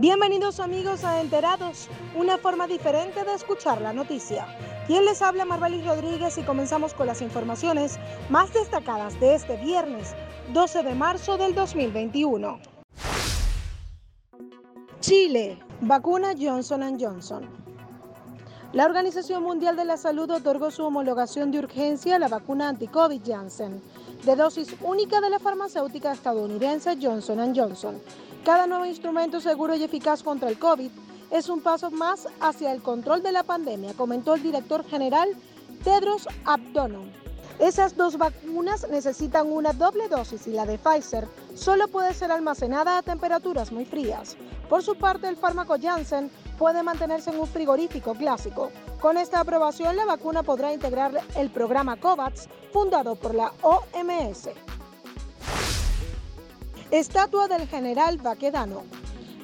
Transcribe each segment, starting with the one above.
Bienvenidos amigos a Enterados, una forma diferente de escuchar la noticia. Quien les habla Marvalis Rodríguez y comenzamos con las informaciones más destacadas de este viernes 12 de marzo del 2021. Chile, vacuna Johnson Johnson. La Organización Mundial de la Salud otorgó su homologación de urgencia a la vacuna anti-COVID Janssen, de dosis única de la farmacéutica estadounidense Johnson Johnson cada nuevo instrumento seguro y eficaz contra el COVID es un paso más hacia el control de la pandemia, comentó el director general Tedros Adhanom. Esas dos vacunas necesitan una doble dosis y la de Pfizer solo puede ser almacenada a temperaturas muy frías. Por su parte, el fármaco Janssen puede mantenerse en un frigorífico clásico. Con esta aprobación, la vacuna podrá integrar el programa COVAX fundado por la OMS. Estatua del general Baquedano.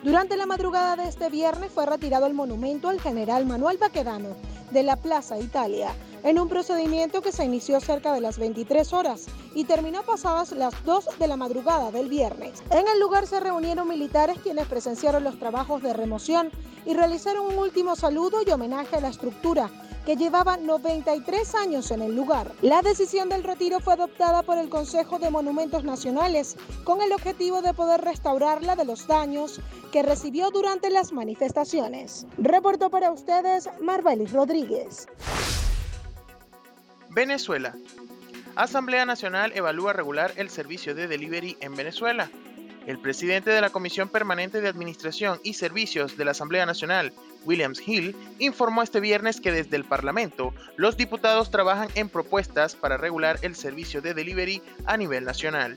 Durante la madrugada de este viernes fue retirado el monumento al general Manuel Baquedano de la Plaza Italia, en un procedimiento que se inició cerca de las 23 horas y terminó pasadas las 2 de la madrugada del viernes. En el lugar se reunieron militares quienes presenciaron los trabajos de remoción y realizaron un último saludo y homenaje a la estructura que llevaba 93 años en el lugar. La decisión del retiro fue adoptada por el Consejo de Monumentos Nacionales con el objetivo de poder restaurarla de los daños que recibió durante las manifestaciones. Reportó para ustedes Marbelis Rodríguez. Venezuela. Asamblea Nacional evalúa regular el servicio de delivery en Venezuela. El presidente de la Comisión Permanente de Administración y Servicios de la Asamblea Nacional, Williams Hill, informó este viernes que desde el Parlamento los diputados trabajan en propuestas para regular el servicio de delivery a nivel nacional.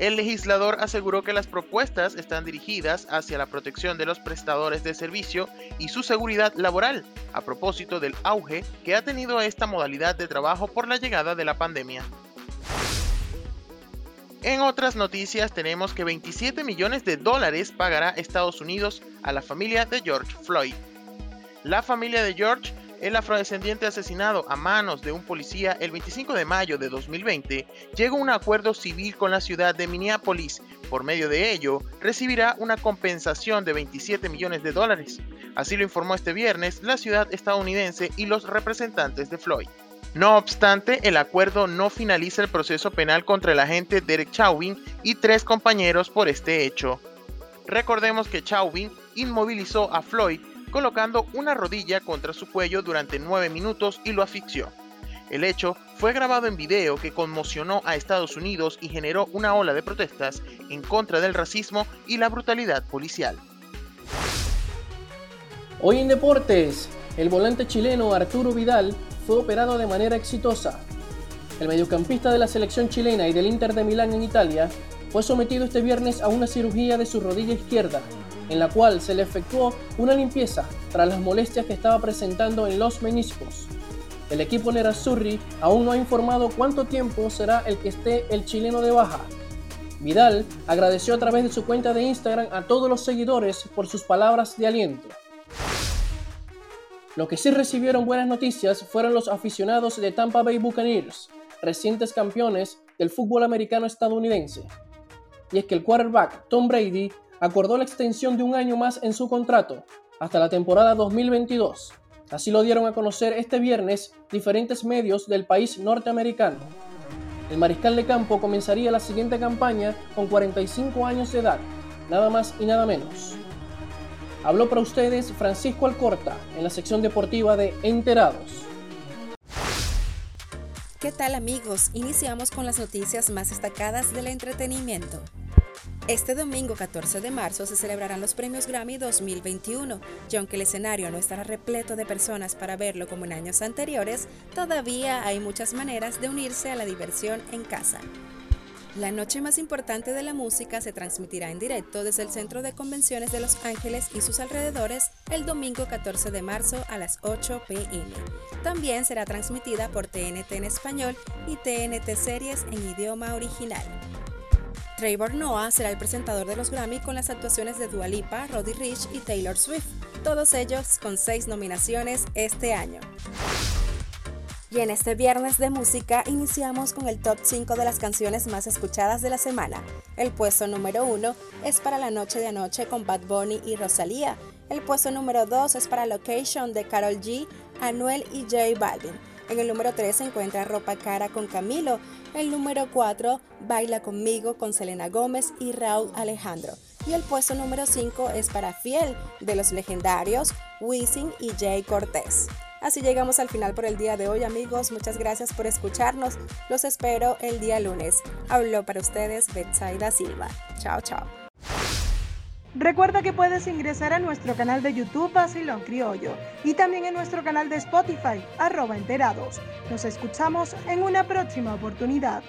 El legislador aseguró que las propuestas están dirigidas hacia la protección de los prestadores de servicio y su seguridad laboral, a propósito del auge que ha tenido esta modalidad de trabajo por la llegada de la pandemia. En otras noticias tenemos que 27 millones de dólares pagará Estados Unidos a la familia de George Floyd. La familia de George, el afrodescendiente asesinado a manos de un policía el 25 de mayo de 2020, llegó a un acuerdo civil con la ciudad de Minneapolis. Por medio de ello, recibirá una compensación de 27 millones de dólares. Así lo informó este viernes la ciudad estadounidense y los representantes de Floyd. No obstante, el acuerdo no finaliza el proceso penal contra el agente Derek Chauvin y tres compañeros por este hecho. Recordemos que Chauvin inmovilizó a Floyd colocando una rodilla contra su cuello durante nueve minutos y lo asfixió. El hecho fue grabado en video que conmocionó a Estados Unidos y generó una ola de protestas en contra del racismo y la brutalidad policial. Hoy en Deportes, el volante chileno Arturo Vidal fue operado de manera exitosa. El mediocampista de la selección chilena y del Inter de Milán en Italia fue sometido este viernes a una cirugía de su rodilla izquierda, en la cual se le efectuó una limpieza tras las molestias que estaba presentando en los meniscos. El equipo Nerazzurri aún no ha informado cuánto tiempo será el que esté el chileno de baja. Vidal agradeció a través de su cuenta de Instagram a todos los seguidores por sus palabras de aliento. Lo que sí recibieron buenas noticias fueron los aficionados de Tampa Bay Buccaneers, recientes campeones del fútbol americano estadounidense. Y es que el quarterback Tom Brady acordó la extensión de un año más en su contrato, hasta la temporada 2022. Así lo dieron a conocer este viernes diferentes medios del país norteamericano. El mariscal de campo comenzaría la siguiente campaña con 45 años de edad, nada más y nada menos. Habló para ustedes Francisco Alcorta en la sección deportiva de Enterados. ¿Qué tal amigos? Iniciamos con las noticias más destacadas del entretenimiento. Este domingo 14 de marzo se celebrarán los premios Grammy 2021 y aunque el escenario no estará repleto de personas para verlo como en años anteriores, todavía hay muchas maneras de unirse a la diversión en casa. La noche más importante de la música se transmitirá en directo desde el Centro de Convenciones de Los Ángeles y sus alrededores el domingo 14 de marzo a las 8 pm. También será transmitida por TNT en español y TNT Series en idioma original. Trevor Noah será el presentador de los Grammy con las actuaciones de Dua Lipa, Roddy Rich y Taylor Swift, todos ellos con seis nominaciones este año. Y en este viernes de música iniciamos con el top 5 de las canciones más escuchadas de la semana. El puesto número 1 es para La Noche de Anoche con Bad Bunny y Rosalía. El puesto número 2 es para Location de Carol G, Anuel y J Balvin. En el número 3 se encuentra Ropa Cara con Camilo. El número 4, Baila conmigo con Selena Gómez y Raúl Alejandro. Y el puesto número 5 es para Fiel de los legendarios Wisin y Jay Cortés. Así llegamos al final por el día de hoy, amigos. Muchas gracias por escucharnos. Los espero el día lunes. Habló para ustedes Betsaida Silva. Chao, chao. Recuerda que puedes ingresar a nuestro canal de YouTube Basilón Criollo y también en nuestro canal de Spotify, arroba enterados. Nos escuchamos en una próxima oportunidad.